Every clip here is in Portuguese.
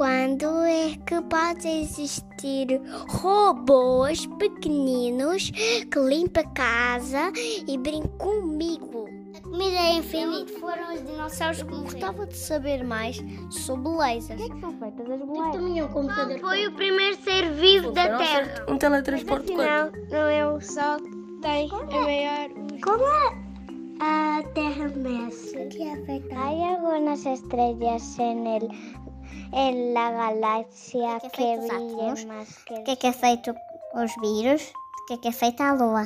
quando é que pode existir robôs pequeninos que limpam a casa e brincam comigo? A comida é infinita. Foram os dinossauros que morreram. Gostava de saber mais sobre lasers. O que é que são feitas as bolachas? também é um computador. foi o primeiro ser vivo da Terra? Um teletransporte Não, não é o Sol que tem a maior... Como é? A Terra mexe. que é feita? Hay algunas estrellas en el en la galaxia que, que, que brilhan mais que... O que é que é feito os vírus? O que é que é feita a Lua?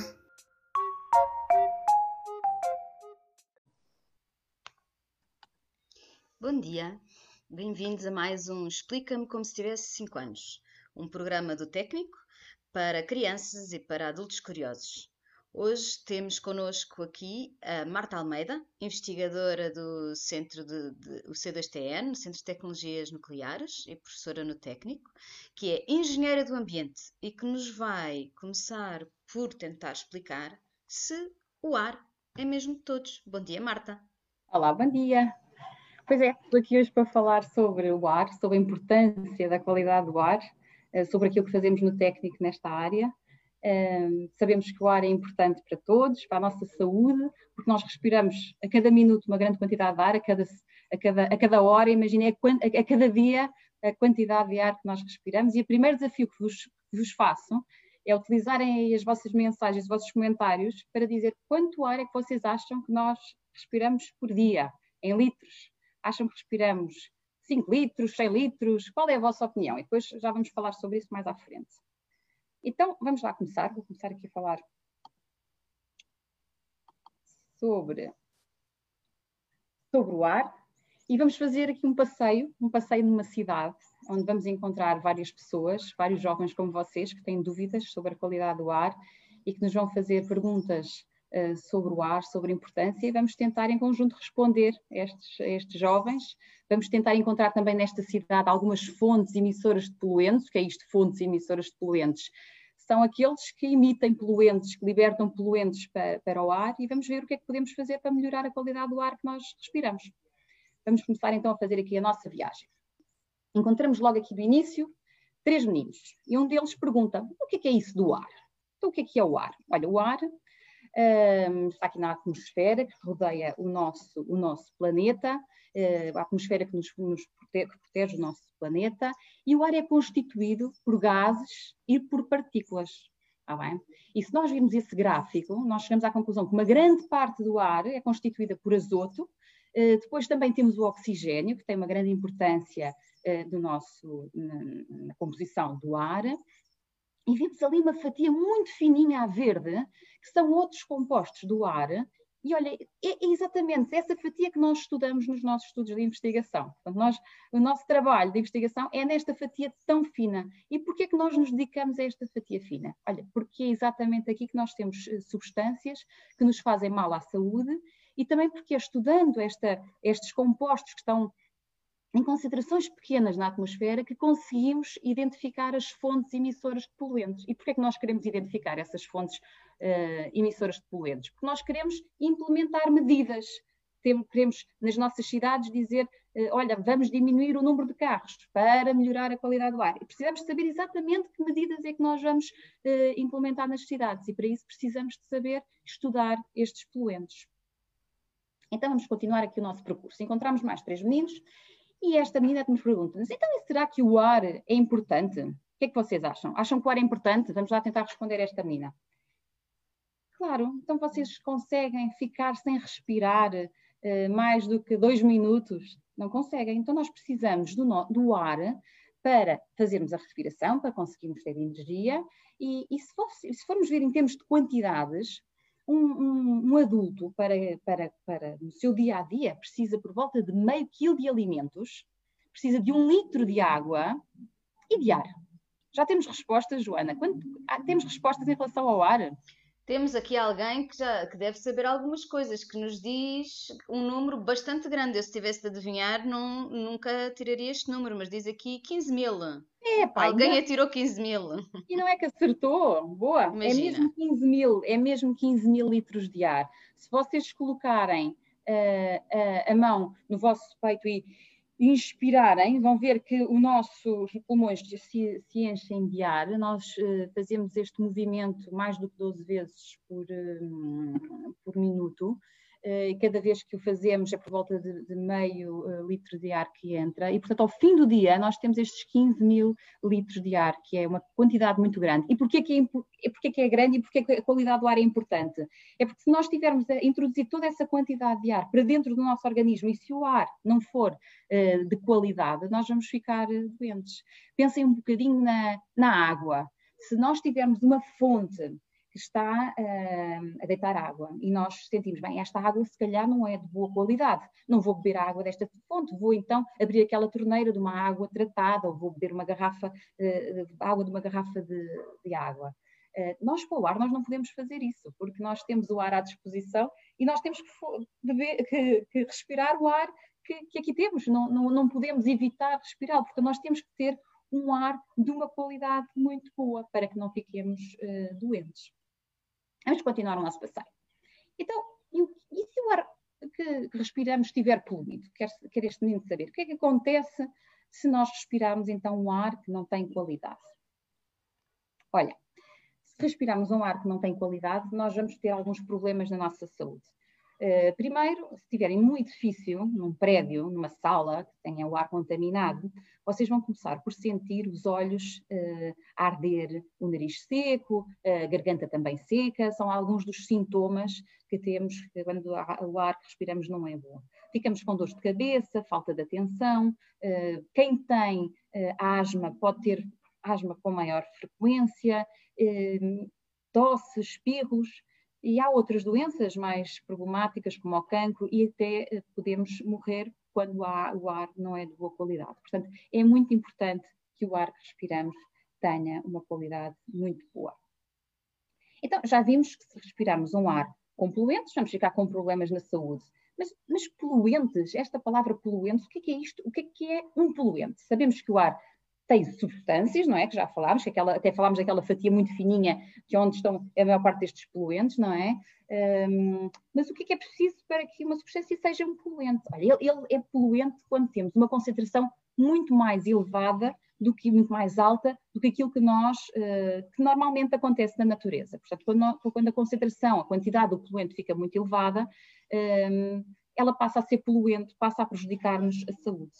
Bom dia, bem-vindos a mais um Explica-me como se tivesse 5 anos, um programa do técnico para crianças e para adultos curiosos. Hoje temos connosco aqui a Marta Almeida, investigadora do Centro de, de o C2TN, Centro de Tecnologias Nucleares e professora no técnico, que é engenheira do ambiente e que nos vai começar por tentar explicar se o ar é mesmo de todos. Bom dia, Marta. Olá, bom dia. Pois é, estou aqui hoje para falar sobre o ar, sobre a importância da qualidade do ar, eh, sobre aquilo que fazemos no técnico nesta área sabemos que o ar é importante para todos, para a nossa saúde, porque nós respiramos a cada minuto uma grande quantidade de ar, a cada, a cada, a cada hora, imaginem, a, a, cada dia a quantidade de ar que nós respiramos. E o primeiro desafio que vos, que vos faço é utilizarem as vossas mensagens, os vossos comentários, para dizer quanto ar é que vocês acham que nós respiramos por dia, em litros. Acham que respiramos 5 litros, 100 litros? Qual é a vossa opinião? E depois já vamos falar sobre isso mais à frente. Então, vamos lá começar. Vou começar aqui a falar sobre, sobre o ar e vamos fazer aqui um passeio, um passeio numa cidade onde vamos encontrar várias pessoas, vários jovens como vocês que têm dúvidas sobre a qualidade do ar e que nos vão fazer perguntas uh, sobre o ar, sobre a importância e vamos tentar em conjunto responder a estes, a estes jovens. Vamos tentar encontrar também nesta cidade algumas fontes emissoras de poluentes, o que é isto, fontes emissoras de poluentes? são aqueles que emitem poluentes, que libertam poluentes para, para, o ar e vamos ver o que é que podemos fazer para melhorar a qualidade do ar que nós respiramos. Vamos começar então a fazer aqui a nossa viagem. Encontramos logo aqui do início três meninos e um deles pergunta: o que é, que é isso do ar? Então, o que é que é o ar? Olha, o ar um, está aqui na atmosfera que rodeia o nosso, o nosso planeta, uh, a atmosfera que nos, nos protege, que protege o nosso planeta, e o ar é constituído por gases e por partículas. Está bem? E se nós virmos esse gráfico, nós chegamos à conclusão que uma grande parte do ar é constituída por azoto, uh, depois também temos o oxigênio, que tem uma grande importância uh, do nosso, na, na composição do ar, e vimos ali uma fatia muito fininha a verde, que são outros compostos do ar, e olha, é exatamente essa fatia que nós estudamos nos nossos estudos de investigação. Portanto, nós, o nosso trabalho de investigação é nesta fatia tão fina. E porquê é que nós nos dedicamos a esta fatia fina? Olha, porque é exatamente aqui que nós temos eh, substâncias que nos fazem mal à saúde e também porque é estudando esta, estes compostos que estão em concentrações pequenas na atmosfera que conseguimos identificar as fontes emissoras de poluentes. E porquê é que nós queremos identificar essas fontes uh, emissoras de poluentes? Porque nós queremos implementar medidas. queremos nas nossas cidades dizer, uh, olha, vamos diminuir o número de carros para melhorar a qualidade do ar. E precisamos saber exatamente que medidas é que nós vamos uh, implementar nas cidades. E para isso precisamos de saber estudar estes poluentes. Então vamos continuar aqui o nosso percurso. Encontramos mais três meninos e esta menina nos pergunta então será que o ar é importante? O que é que vocês acham? Acham que o ar é importante? Vamos lá tentar responder esta menina. Claro, então vocês conseguem ficar sem respirar uh, mais do que dois minutos? Não conseguem. Então nós precisamos do, no, do ar para fazermos a respiração, para conseguirmos ter energia. E, e se, se formos ver em termos de quantidades, um, um, um, adulto, para, para, para no seu dia a dia, precisa por volta de meio quilo de alimentos, precisa de um litro de água e de ar. Já temos respostas, Joana? Quando, ah, temos respostas em relação ao ar? temos aqui alguém que já que deve saber algumas coisas, que nos diz um número bastante grande. Eu, se tivesse de adivinhar, não, nunca tiraria este número, mas diz aqui 15 mil. É, pai, alguém não... atirou 15 mil. E não é que acertou? Boa! É Imagina. É mesmo 15 mil, é mesmo 15 mil litros de ar. Se vocês colocarem uh, uh, a mão no vosso peito e inspirarem, vão ver que os nossos pulmões se, se enchem de ar. Nós uh, fazemos este movimento mais do que 12 vezes por, por minuto. Uh, cada vez que o fazemos é por volta de, de meio uh, litro de ar que entra, e portanto ao fim do dia nós temos estes 15 mil litros de ar, que é uma quantidade muito grande. E porquê que é, porquê que é grande e porquê que a qualidade do ar é importante? É porque se nós tivermos a introduzir toda essa quantidade de ar para dentro do nosso organismo, e se o ar não for uh, de qualidade, nós vamos ficar doentes. Pensem um bocadinho na, na água. Se nós tivermos uma fonte está uh, a deitar água e nós sentimos, bem, esta água se calhar não é de boa qualidade, não vou beber a água desta fonte, vou então abrir aquela torneira de uma água tratada ou vou beber uma garrafa, uh, água de uma garrafa de, de água. Uh, nós para o ar nós não podemos fazer isso, porque nós temos o ar à disposição e nós temos que, beber, que, que respirar o ar que, que aqui temos, não, não, não podemos evitar respirar, porque nós temos que ter um ar de uma qualidade muito boa para que não fiquemos uh, doentes. Vamos continuar o nosso passeio. Então, e, se o ar que, que respiramos estiver poluído? Quer, quer este menino saber. O que é que acontece se nós respirarmos então um ar que não tem qualidade? Olha, se respirarmos um ar que não tem qualidade, nós vamos ter alguns problemas na nossa saúde. Uh, primeiro, se estiverem num edifício, num prédio, numa sala que tenha o ar contaminado, vocês vão começar por sentir os olhos uh, arder, o nariz seco, a garganta também seca, são alguns dos sintomas que temos quando o ar que respiramos não é bom. Ficamos com dor de cabeça, falta de atenção, uh, quem tem asma pode ter asma com maior frequência, tosse, espirros, e há outras doenças mais problemáticas, como o cancro, e até podemos morrer quando há, o ar não é de boa qualidade. Portanto, é muito importante que o ar que respiramos tenha uma qualidade muito boa. Então, já vimos que se respirarmos um ar com poluentes, vamos ficar com problemas na saúde. Mas, mas poluentes, esta palavra poluentes, o que é, que é isto? O que é que é um poluente? Sabemos que o ar tem substâncias, não é? Que já falámos, que aquela, até falámos daquela fatia muito fininha, é onde estão a maior parte destes poluentes, não é? Um, mas o que é, que é preciso para que uma substância seja um poluente? Olha, ele, ele, é poluente quando temos uma concentração muito mais elevada do que muito mais alta do que aquilo que nós uh, que normalmente acontece na natureza. Portanto, quando, quando, a concentração, a quantidade do poluente fica muito elevada, um, ela passa a ser poluente, passa a prejudicar-nos a saúde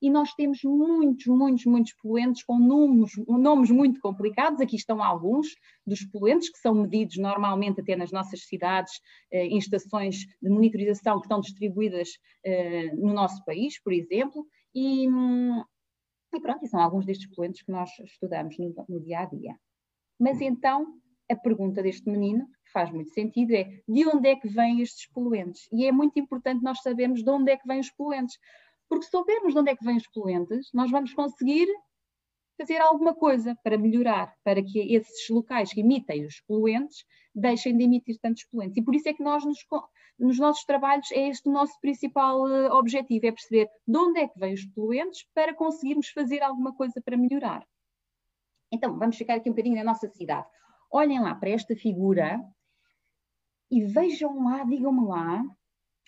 e nós temos muitos, muitos, muitos poluentes com nomes, nomes muito complicados. Aqui estão alguns dos poluentes que são medidos normalmente até nas nossas cidades, eh, em estações de monitorização que estão distribuídas eh, no nosso país, por exemplo, e, hum, e pronto, são alguns destes poluentes que nós estudamos no, no dia a dia. Mas então, a pergunta deste menino, que faz muito sentido, é de onde é que vêm estes poluentes? E é muito importante nós sabermos de onde é que vêm os poluentes, porque se soubermos de onde é que vêm os poluentes, nós vamos conseguir fazer alguma coisa para melhorar, para que esses locais que emitem os poluentes deixem de emitir tantos poluentes. E por isso é que nós, nos, nos nossos trabalhos, é este o nosso principal uh, objetivo, é perceber de onde é que vêm os poluentes para conseguirmos fazer alguma coisa para melhorar. Então, vamos ficar aqui um bocadinho na nossa cidade. Olhem lá para esta figura e vejam lá, digam-me lá,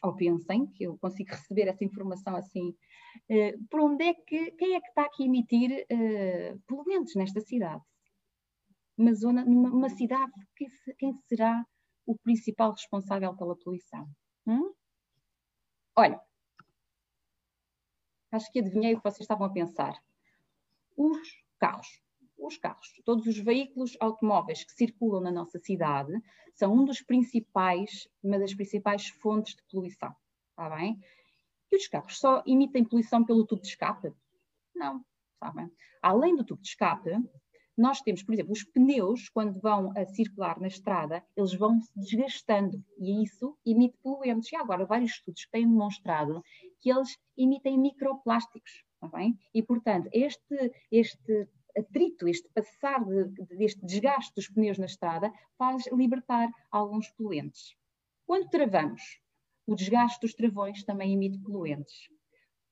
ou pensem que eu consigo receber essa informação assim, uh, por onde é que, quem é que está aqui a emitir uh, poluentes nesta cidade? Uma zona, numa uma cidade, quem, quem, será o principal responsável pela poluição? Hum? Olha, acho que adivinhei o que vocês estavam a pensar. Os carros os carros, todos os veículos automóveis que circulam na nossa cidade são um dos principais, uma das principais fontes de poluição, está bem? E os carros só emitem poluição pelo tubo de escape? Não, sabem? Além do tubo de escape, nós temos, por exemplo, os pneus, quando vão a circular na estrada, eles vão se desgastando e isso emite poluentes. E agora vários estudos têm demonstrado que eles emitem microplásticos, está bem? E, portanto, este, este atrito, este passar de, deste desgaste dos pneus na estrada, faz libertar alguns poluentes. Quando travamos, o desgaste dos travões também emite poluentes.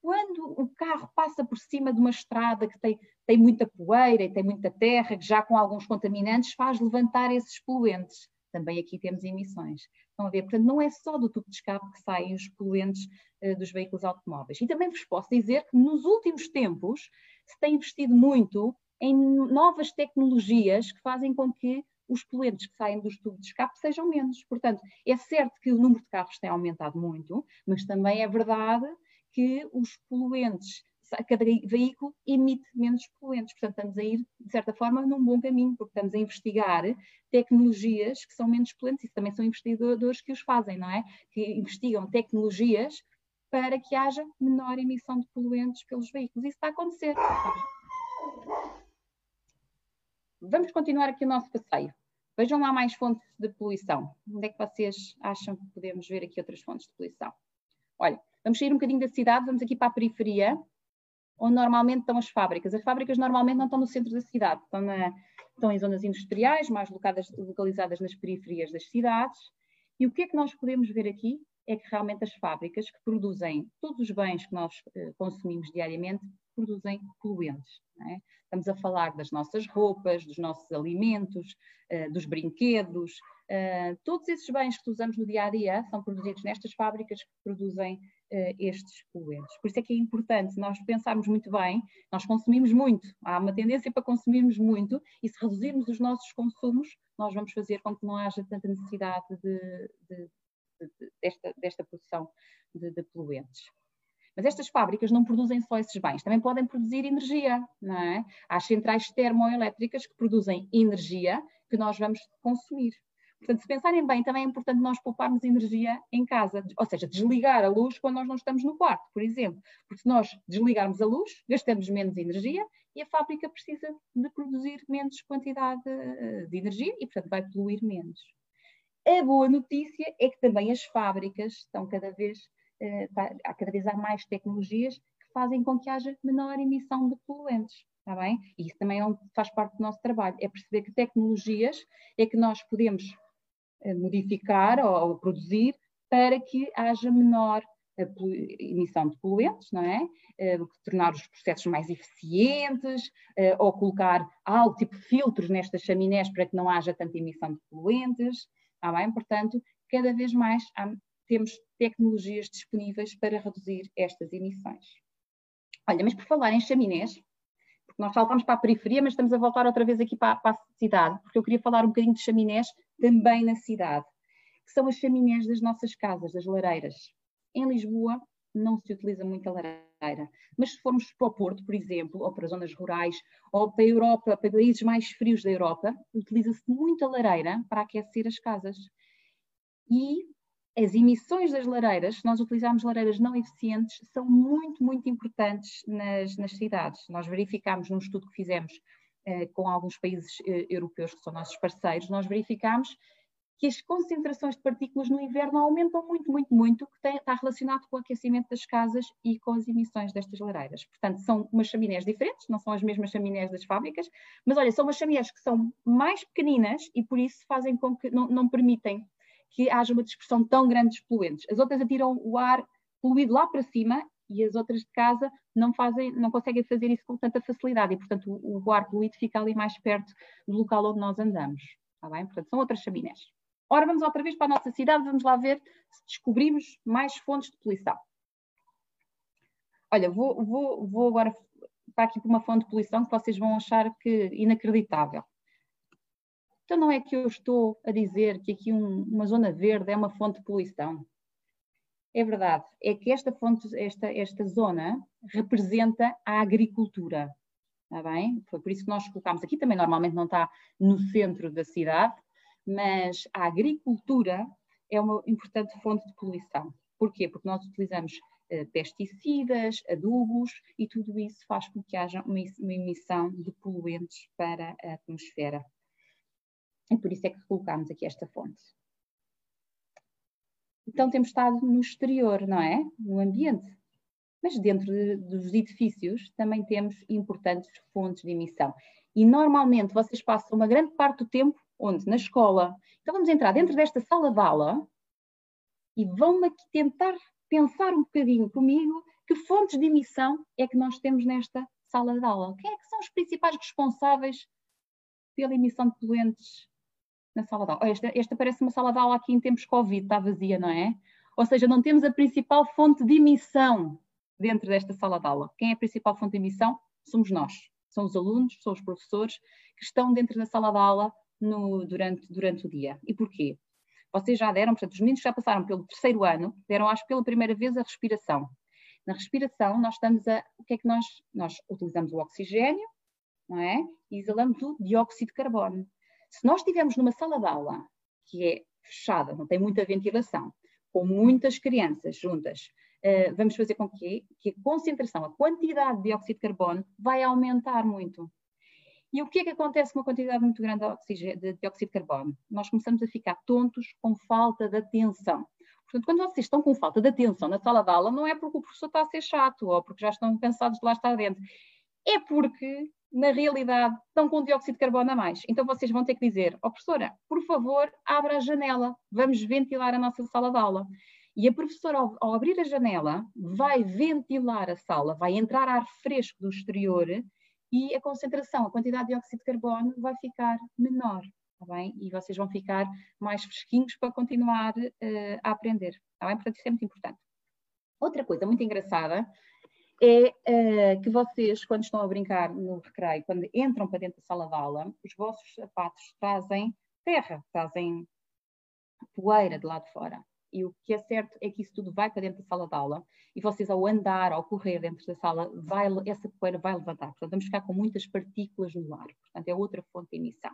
Quando o carro passa por cima de uma estrada que tem, tem muita poeira e tem muita terra, que já com alguns contaminantes, faz levantar esses poluentes. Também aqui temos emissões. Estão a ver? Portanto, não é só do tubo de escape que saem os poluentes uh, dos veículos automóveis. E também vos posso dizer que nos últimos tempos se tem investido muito em novas tecnologias que fazem com que os poluentes que saem dos tubos de escape sejam menos. Portanto, é certo que o número de carros tem aumentado muito, mas também é verdade que os poluentes, cada veículo emite menos poluentes. Portanto, estamos a ir, de certa forma, num bom caminho, porque estamos a investigar tecnologias que são menos poluentes. Isso também são investigadores que os fazem, não é? Que investigam tecnologias para que haja menor emissão de poluentes pelos veículos. Isso está a acontecer. Vamos continuar aqui o nosso passeio. Vejam lá mais fontes de poluição. Onde é que vocês acham que podemos ver aqui outras fontes de poluição? Olha, vamos sair um bocadinho da cidade, vamos aqui para a periferia, onde normalmente estão as fábricas. As fábricas normalmente não estão no centro da cidade, estão, na, estão em zonas industriais, mais locadas, localizadas nas periferias das cidades. E o que é que nós podemos ver aqui? É que realmente as fábricas que produzem todos os bens que nós eh, consumimos diariamente produzem poluentes. É? Estamos a falar das nossas roupas, dos nossos alimentos, uh, dos brinquedos, uh, todos esses bens que usamos no dia a dia são produzidos nestas fábricas que produzem uh, estes poluentes. Por isso é que é importante nós pensarmos muito bem, nós consumimos muito, há uma tendência para consumirmos muito, e se reduzirmos os nossos consumos, nós vamos fazer com que não haja tanta necessidade de, de, de, desta, desta produção de poluentes. Mas estas fábricas não produzem só esses bens, também podem produzir energia, não é? Há centrais termoelétricas que produzem energia que nós vamos consumir. Portanto, se pensarem bem, também é importante nós pouparmos energia em casa, ou seja, desligar a luz quando nós não estamos no quarto, por exemplo. Porque se nós desligarmos a luz, gastamos menos energia e a fábrica precisa de produzir menos quantidade eh, de energia e, portanto, vai poluir menos. A boa notícia é que também as fábricas estão cada vez eh, há cada vez há mais tecnologias que fazem com que haja menor emissão de poluentes. Está bem? E isso também é faz parte do nosso trabalho, é perceber que tecnologias é que nós podemos eh, modificar ou, ou produzir para que haja menor eh, emissão de poluentes, não é? Tornar os processos mais eficientes, ou colocar algo tipo filtros nestas chaminés para que não haja tanta emissão de poluentes, está bem? Portanto, cada vez mais há temos tecnologias disponíveis para reduzir estas emissões. Olha, mas por falar em chaminés, porque nós saltamos para a periferia, mas estamos a voltar outra vez aqui para, para a cidade, porque eu queria falar um bocadinho de chaminés também na cidade, que são as chaminés das nossas casas, das lareiras. Em Lisboa não se utiliza muito a lareira, mas se formos para o Porto, por exemplo, ou para zonas rurais, ou para a Europa, para países mais frios da Europa, utiliza-se muito a lareira para aquecer as casas. E as emissões das lareiras, se nós utilizarmos lareiras não eficientes, são muito, muito importantes nas, nas cidades. Nós verificámos num estudo que fizemos eh, com alguns países eh, europeus que são nossos parceiros, nós verificámos que as concentrações de partículas no inverno aumentam muito, muito, muito, que tem, está relacionado com o aquecimento das casas e com as emissões destas lareiras. Portanto, são umas chaminés diferentes, não são as mesmas chaminés das fábricas, mas olha, são umas chaminés que são mais pequeninas e por isso fazem com que não, não permitem que haja uma dispersão tão grande de poluentes. As outras atiram o ar poluído lá para cima e as outras de casa não fazem, não conseguem fazer isso com tanta facilidade e, portanto, o, o ar poluído fica ali mais perto do local onde nós andamos. Está bem? Portanto, são outras chaminés. Ora, vamos outra vez para a nossa cidade, vamos lá ver se descobrimos mais fontes de poluição. Olha, vou, vou, vou agora para aqui para uma fonte de poluição que vocês vão achar que inacreditável. Então não é que eu estou a dizer que aqui um, uma zona verde é uma fonte de poluição. É verdade, é que esta, fonte, esta, esta zona representa a agricultura. Está bem? Foi por isso que nós colocámos aqui, também normalmente não está no centro da cidade, mas a agricultura é uma importante fonte de poluição. Porquê? Porque nós utilizamos uh, pesticidas, adubos e tudo isso faz com que haja uma, uma emissão de poluentes para a atmosfera. E por isso é que colocámos aqui esta fonte. Então temos estado no exterior, não é? No ambiente. Mas dentro de, dos edifícios também temos importantes fontes de emissão. E normalmente vocês passam uma grande parte do tempo onde? Na escola. Então vamos entrar dentro desta sala de aula e vão aqui tentar pensar um bocadinho comigo que fontes de emissão é que nós temos nesta sala de aula. Quem é que são os principais responsáveis pela emissão de poluentes na sala de aula. Esta, esta parece uma sala de aula aqui em tempos Covid, está vazia, não é? Ou seja, não temos a principal fonte de emissão dentro desta sala de aula. Quem é a principal fonte de emissão? Somos nós. São os alunos, são os professores que estão dentro da sala de aula no, durante, durante o dia. E porquê? Vocês já deram, portanto, os meninos já passaram pelo terceiro ano, deram, acho, pela primeira vez a respiração. Na respiração, nós estamos a. O que é que nós. Nós utilizamos o oxigênio, não é? E exalamos o dióxido de carbono. Se nós estivermos numa sala de aula que é fechada, não tem muita ventilação, com muitas crianças juntas, uh, vamos fazer com que, que a concentração, a quantidade de dióxido de carbono vai aumentar muito. E o que é que acontece com uma quantidade muito grande de, dióxido de carbono? Nós começamos a ficar tontos com falta de atenção. Portanto, quando vocês estão com falta de atenção na sala de aula, não é porque o professor está a ser chato ou porque já estão cansados de lá estar dentro. É porque, na realidade, estão com dióxido de carbono a mais. Então vocês vão ter que dizer, oh, professora, por favor, abra a janela, vamos ventilar a nossa sala de aula. E a professora, ao, ao abrir a janela, vai ventilar a sala, vai entrar ar fresco do exterior e a concentração, a quantidade de dióxido de carbono vai ficar menor, tá bem? E vocês vão ficar mais fresquinhos para continuar uh, a aprender, tá bem? Portanto, isso é muito importante. Outra coisa muito engraçada é uh, que vocês, quando estão a brincar no recreio, quando entram para dentro da sala de aula, os vossos sapatos trazem terra, trazem poeira de lá de fora. E o que é certo é que isso tudo vai para dentro da sala de aula e vocês, ao andar, ao correr dentro da sala, vai, essa poeira vai levantar. Portanto, vamos ficar com muitas partículas no ar. Portanto, é outra fonte de emissão.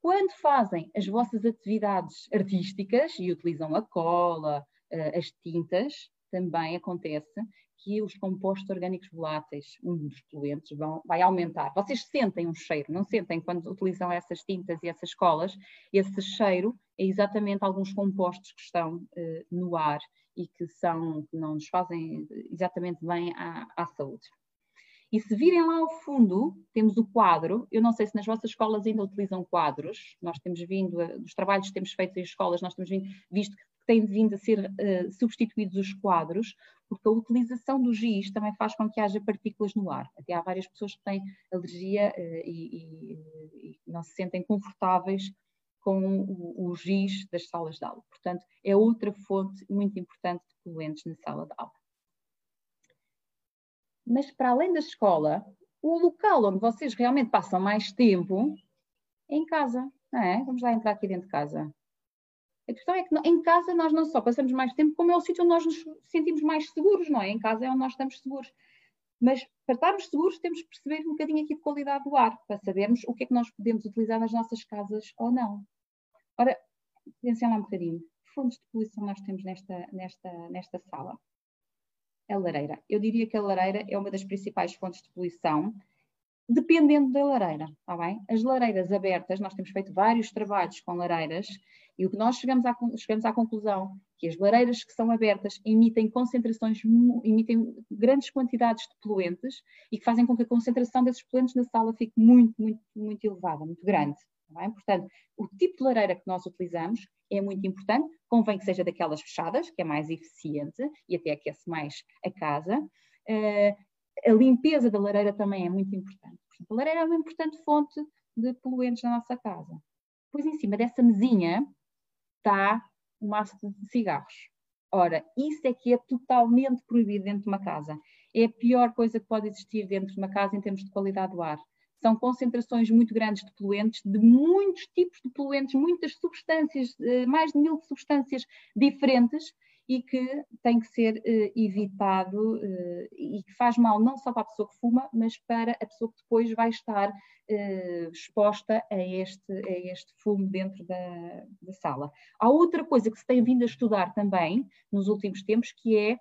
Quando fazem as vossas atividades artísticas e utilizam a cola, eh, as tintas, também acontece que os compostos orgânicos voláteis, um dos poluentes, vão, vai aumentar. Vocês sentem um cheiro, não sentem quando utilizam essas tintas e essas colas? Esse cheiro é exatamente alguns compostos que estão uh, no ar e que, são, que não nos fazem exatamente bem à, à saúde. E se virem lá ao fundo, temos o quadro. Eu não sei se nas vossas escolas ainda utilizam quadros. Nós temos vindo, dos trabalhos que temos feito em escolas, nós temos vindo, visto que têm vindo a ser uh, substituídos os quadros, porque a utilização do giz também faz com que haja partículas no ar. Até há várias pessoas que têm alergia uh, e, e, e, não se sentem confortáveis com o, o, giz das salas de aula. Portanto, é outra fonte muito importante de poluentes na sala de aula. Mas para além da escola, o local onde vocês realmente passam mais tempo é em casa, não é? Vamos lá entrar aqui dentro de casa. A questão é que em casa nós não só passamos mais tempo, como é o sítio onde nós nos sentimos mais seguros, não é? Em casa é onde nós estamos seguros. Mas para estarmos seguros temos que perceber um bocadinho aqui de qualidade do ar, para sabermos o que é que nós podemos utilizar nas nossas casas ou não. Ora, pensem lá um bocadinho. Que fontes de poluição nós temos nesta, nesta, nesta sala? A lareira. Eu diria que a lareira é uma das principais fontes de poluição dependendo da lareira, está bem? As lareiras abertas, nós temos feito vários trabalhos com lareiras e o que nós chegamos à, chegamos à conclusão que as lareiras que são abertas emitem concentrações, emitem grandes quantidades de poluentes e que fazem com que a concentração desses poluentes na sala fique muito, muito, muito elevada, muito grande. Tá Portanto, o tipo de lareira que nós utilizamos é muito importante, convém que seja daquelas fechadas, que é mais eficiente e até aquece mais a casa. Uh, a limpeza da lareira também é muito importante. a lareira é uma importante fonte de poluentes na nossa casa. Depois, em cima dessa mesinha, está um maço de cigarros. Ora, isso é que é totalmente proibido dentro de uma casa. É a pior coisa que pode existir dentro de uma casa em termos de qualidade do ar. São concentrações muito grandes de poluentes, de muitos tipos de poluentes, muitas substâncias, eh, mais de mil substâncias diferentes, e que tem que ser uh, evitado uh, e que faz mal não só para a pessoa que fuma, mas para a pessoa que depois vai estar uh, exposta a este, a este fumo dentro da, da sala. Há outra coisa que se tem vindo a estudar também nos últimos tempos, que é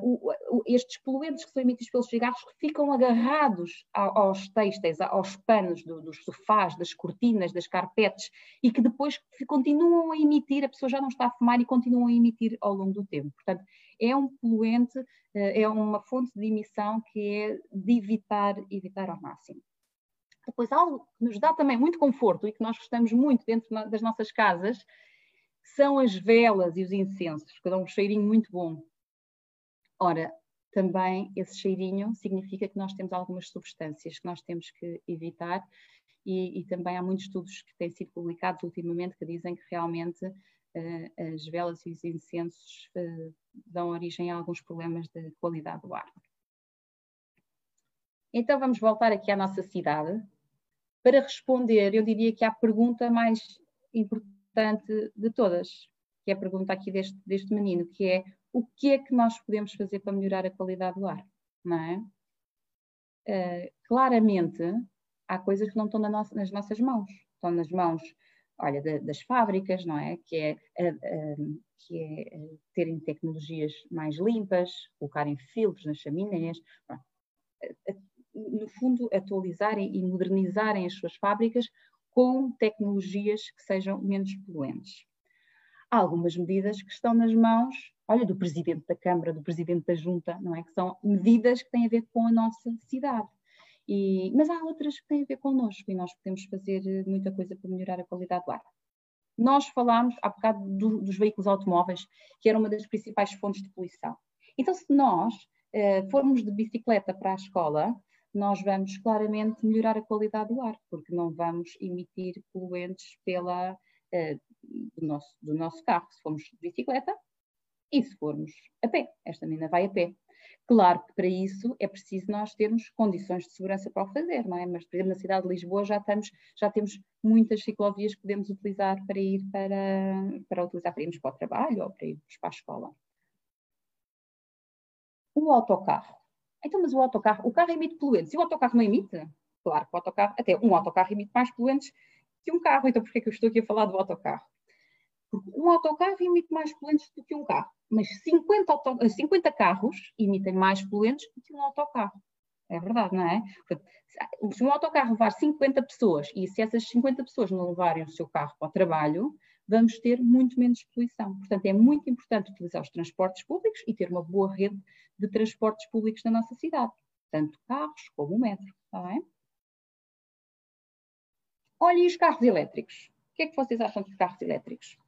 o, o, estes poluentes que são emitidos pelos cigarros ficam agarrados aos têxteis, aos panos do, dos sofás, das cortinas, das carpetes e que depois continuam a emitir, a pessoa já não está a fumar e continuam a emitir ao longo do tempo. Portanto, é um poluente, uh, é uma fonte de emissão que é de evitar, evitar ao máximo. Depois, algo que nos dá também muito conforto e que nós gostamos muito dentro das nossas casas são as velas e os incensos, que dão um cheirinho muito bom. Ora, também esse cheirinho significa que nós temos algumas substâncias que nós temos que evitar e, e, também há muitos estudos que têm sido publicados ultimamente que dizem que realmente uh, as velas e os incensos uh, dão origem a alguns problemas de qualidade do ar. Então vamos voltar aqui à nossa cidade para responder, eu diria que a pergunta mais importante de todas, que é a pergunta aqui deste, deste menino, que é o que é que nós podemos fazer para melhorar a qualidade do ar, não é? Uh, claramente, há coisas que não estão na nossa, nas nossas mãos, estão nas mãos, olha, de, das fábricas, não é? Que é, uh, uh, que é terem tecnologias mais limpas, colocarem filtros nas chaminés, no fundo, atualizarem e modernizarem as suas fábricas com tecnologias que sejam menos poluentes. Há algumas medidas que estão nas mãos, olha, do Presidente da Câmara, do Presidente da Junta, não é? Que são medidas que têm a ver com a nossa cidade. E, mas há outras que têm a ver connosco e nós podemos fazer muita coisa para melhorar a qualidade do ar. Nós falámos há bocado do, dos veículos automóveis, que era uma das principais fontes de poluição. Então, se nós eh, formos de bicicleta para a escola, nós vamos claramente melhorar a qualidade do ar, porque não vamos emitir poluentes pela, do, nosso, do nosso carro, se formos de bicicleta e se formos a pé. Esta menina vai a pé. Claro que para isso é preciso nós termos condições de segurança para o fazer, não é? Mas, por exemplo, na cidade de Lisboa já, estamos, já temos muitas ciclovias que podemos utilizar para ir para, para utilizar para irmos para o trabalho ou para irmos para a escola. O autocarro. Então, mas o autocarro, o carro emite poluentes e o autocarro não emite? Claro que o autocarro, até um autocarro emite mais poluentes que um carro, então por que é que eu estou aqui a falar do autocarro? Porque um autocarro emite mais poluentes do que um carro, mas 50, auto, 50 carros emitem mais poluentes do que um autocarro. É verdade, não é? Se um autocarro levar 50 pessoas e se essas 50 pessoas não levarem o seu carro para o trabalho, vamos ter muito menos poluição. Portanto, é muito importante utilizar os transportes públicos e ter uma boa rede de transportes públicos na nossa cidade, tanto carros como o metro, está bem? Olha, e os carros elétricos? O que é que vocês acham dos carros elétricos?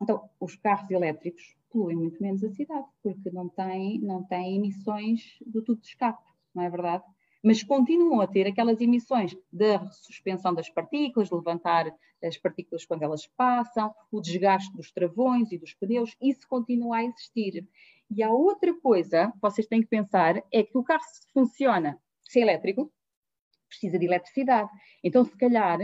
Então, os carros elétricos poluem muito menos a cidade, porque não têm, não têm emissões do tubo de escape, não é verdade? Mas continuam a ter aquelas emissões da suspensão das partículas, de levantar as partículas quando elas passam, o desgaste dos travões e dos pneus, isso continua a existir. E a outra coisa que vocês têm que pensar é que o carro funciona, se é elétrico, precisa de eletricidade. Então, se calhar,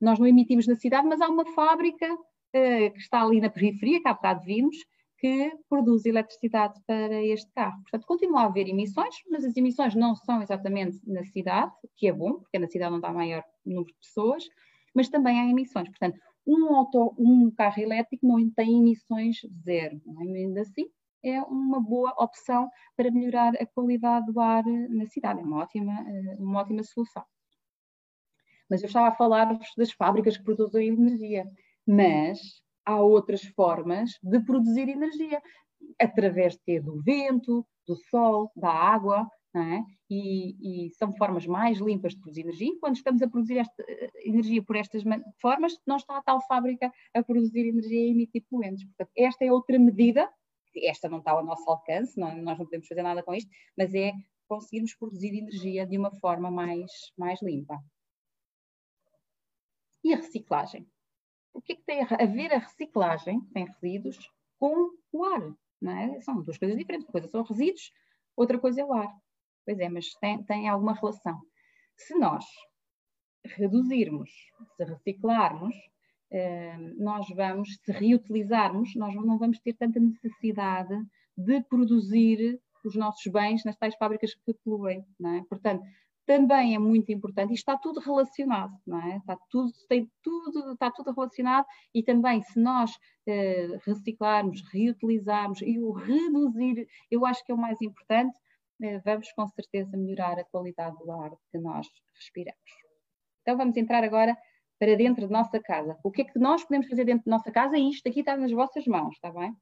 nós não emitimos na cidade, mas há uma fábrica uh, que está ali na periferia, que há bocado vimos, que produz eletricidade para este carro. Portanto, continua a haver emissões, mas as emissões não são exatamente na cidade, que é bom, porque na cidade não dá maior número de pessoas, mas também há emissões. Portanto, um, auto, um carro elétrico não tem emissões zero. É? Ainda assim, é uma boa opção para melhorar a qualidade do ar na cidade. É uma ótima, eh, uma ótima solução. Mas eu estava a falar das fábricas que produzem energia, mas há outras formas de produzir energia, através de, do vento, do sol, da água, é? e, e, são formas mais limpas de produzir energia. E quando estamos a produzir esta eh, energia por estas formas, não está a tal fábrica a produzir energia e emitir poluentes. Portanto, esta é outra medida esta não está ao nosso alcance, não, nós não podemos fazer nada com isto, mas é conseguirmos produzir energia de uma forma mais, mais limpa. E a reciclagem? O que é que tem a ver a reciclagem, tem resíduos, com o ar? É? São duas coisas diferentes. Uma coisa são resíduos, outra coisa é o ar. Pois é, mas tem, tem alguma relação. Se nós reduzirmos, se reciclarmos, nós vamos, se reutilizarmos, nós não vamos ter tanta necessidade de produzir os nossos bens nas tais fábricas que poluem, não é? Portanto, também é muito importante, e está tudo relacionado, não é? Está tudo, tem tudo, está tudo relacionado, e também se nós eh, reciclarmos, reutilizarmos e o reduzir, eu acho que é o mais importante, eh, vamos com certeza melhorar a qualidade do ar que nós respiramos. Então vamos entrar agora para dentro de nossa casa. O que é que nós podemos fazer dentro de nossa casa? E isto aqui está nas vossas mãos, está bem?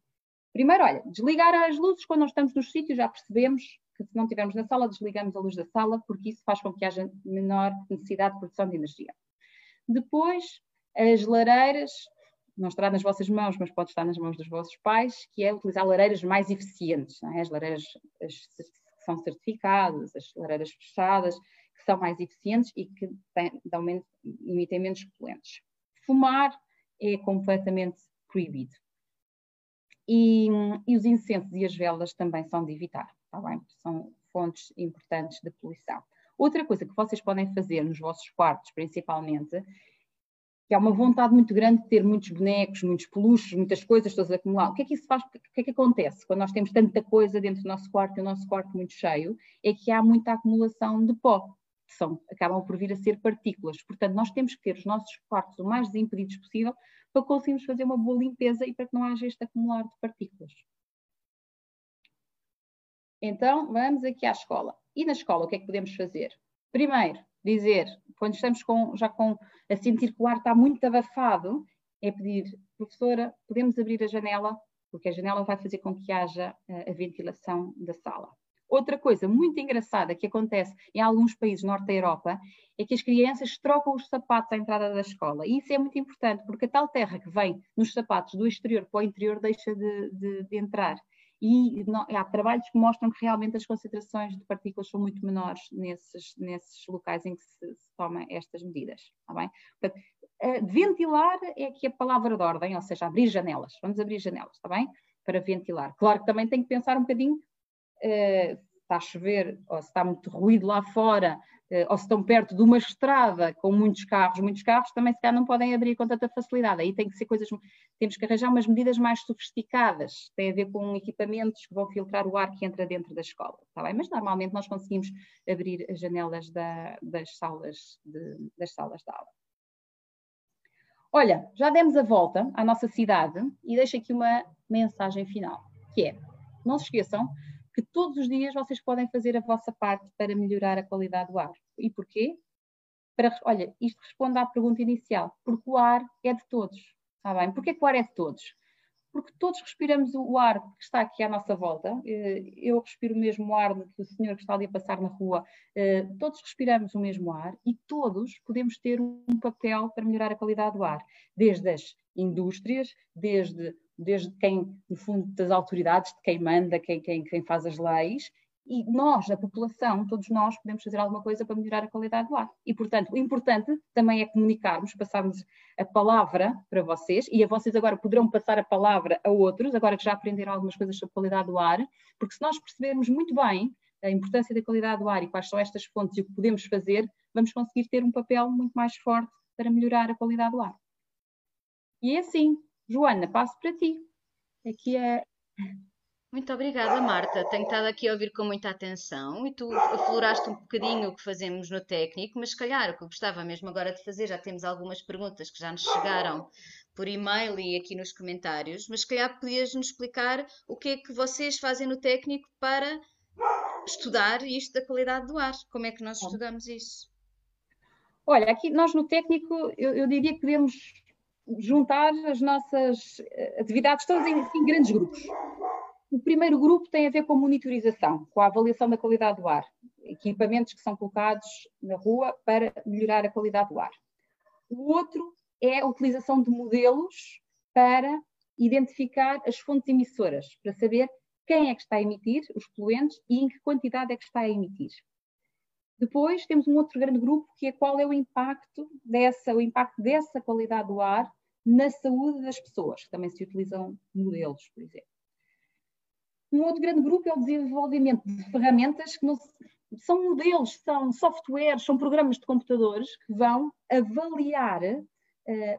Primeiro, olha, desligar as luzes quando nós estamos nos sítios, já percebemos que se não estivermos na sala, desligamos a luz da sala, porque isso faz com que haja menor necessidade de produção de energia. Depois, as lareiras, não estará nas vossas mãos, mas pode estar nas mãos dos vossos pais, que é utilizar lareiras mais eficientes, é? as lareiras as, que são certificadas, as lareiras fechadas, que são mais eficientes e que têm, dão menos, emitem menos poluentes. Fumar é completamente proibido. E, e, os incensos e as velas também são de evitar, tá bem? São fontes importantes de poluição. Outra coisa que vocês podem fazer nos vossos quartos, principalmente, que há uma vontade muito grande de ter muitos bonecos, muitos peluches, muitas coisas todas acumuladas. O que é que isso faz? O que é que acontece quando nós temos tanta coisa dentro do nosso quarto e o nosso quarto muito cheio? É que há muita acumulação de pó, são, acabam por vir a ser partículas. Portanto, nós temos que ter os nossos quartos o mais desimpedidos possível para conseguirmos fazer uma boa limpeza e para que não haja este acumular de partículas. Então, vamos aqui à escola. E na escola, o que é que podemos fazer? Primeiro, dizer, quando estamos com, já com, a sentir que o ar está muito abafado, é pedir, professora, podemos abrir a janela, porque a janela vai fazer com que haja uh, a ventilação da sala. Outra coisa muito engraçada que acontece em alguns países norte da Europa é que as crianças trocam os sapatos à entrada da escola. E isso é muito importante, porque a tal terra que vem nos sapatos do exterior para o interior deixa de, de, de entrar e não, há trabalhos que mostram que realmente as concentrações de partículas são muito menores nesses, nesses locais em que se, se tomam estas medidas. Bem? Portanto, uh, ventilar é aqui a palavra de ordem, ou seja, abrir janelas. Vamos abrir janelas, está bem? Para ventilar. Claro que também tem que pensar um bocadinho está a chover ou se está muito ruído lá fora, eh, ou se estão perto de uma estrada com muitos carros, muitos carros também se calhar não podem abrir com tanta facilidade. Aí tem que ser coisas, temos que arranjar umas medidas mais sofisticadas, tem a ver com equipamentos que vão filtrar o ar que entra dentro da escola, está bem? Mas normalmente nós conseguimos abrir as janelas da, das, salas de, das salas de aula. Olha, já demos a volta à nossa cidade e deixo aqui uma mensagem final, que é, não se esqueçam que todos os dias vocês podem fazer a vossa parte para melhorar a qualidade do ar. E porquê? Para, olha, isto responde à pergunta inicial, porque o ar é de todos, está bem? Porquê que o ar é de todos? Porque todos respiramos o ar que está aqui à nossa volta, eh, eu respiro o mesmo ar que o senhor que está ali a passar na rua, eh, todos respiramos o mesmo ar e todos podemos ter um papel para melhorar a qualidade do ar, desde as indústrias, desde desde quem, no fundo, das autoridades, de quem manda, quem, quem, quem faz as leis, e nós, a população, todos nós, podemos fazer alguma coisa para melhorar a qualidade do ar. E, portanto, o importante também é comunicarmos, passarmos a palavra para vocês, e a vocês agora poderão passar a palavra a outros, agora que já aprenderam algumas coisas sobre qualidade do ar, porque se nós percebermos muito bem a importância da qualidade do ar e quais são estas fontes e o que podemos fazer, vamos conseguir ter um papel muito mais forte para melhorar a qualidade do ar. E é assim, Joana, passo para ti. Aqui é. Muito obrigada, Marta. Tenho estado aqui a ouvir com muita atenção e tu afloraste um bocadinho o que fazemos no técnico, mas se calhar o que eu gostava mesmo agora de fazer, já temos algumas perguntas que já nos chegaram por e-mail e aqui nos comentários, mas se calhar podias nos explicar o que é que vocês fazem no técnico para estudar isto da qualidade do ar. Como é que nós estudamos isso? Olha, aqui nós no técnico, eu, eu diria que podemos juntar as nossas eh, atividades todas em, em, grandes grupos. O primeiro grupo tem a ver com monitorização, com a avaliação da qualidade do ar, equipamentos que são colocados na rua para melhorar a qualidade do ar. O outro é a utilização de modelos para identificar as fontes emissoras, para saber quem é que está a emitir os poluentes e em que quantidade é que está a emitir. Depois temos um outro grande grupo que é qual é o impacto dessa, o impacto dessa qualidade do ar na saúde das pessoas, que também se utilizam modelos, por exemplo. Um outro grande grupo é o desenvolvimento de ferramentas que não, são modelos, são softwares, são programas de computadores que vão avaliar uh,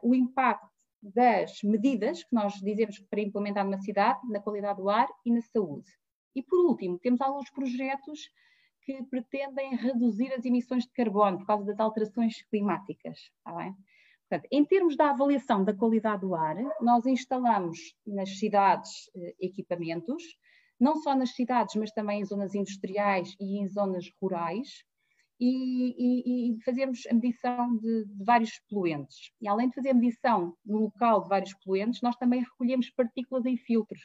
o impacto das medidas que nós dizemos para implementar numa cidade, na qualidade do ar e na saúde. E por último, temos alguns projetos que pretendem reduzir as emissões de carbono por causa das alterações climáticas. Está bem? Portanto, em termos da avaliação da qualidade do ar, nós instalamos nas cidades eh, equipamentos, não só nas cidades, mas também em zonas industriais e em zonas rurais, e, e, e fazemos a medição de, de, vários poluentes. E além de fazer a medição no local de vários poluentes, nós também recolhemos partículas em filtros.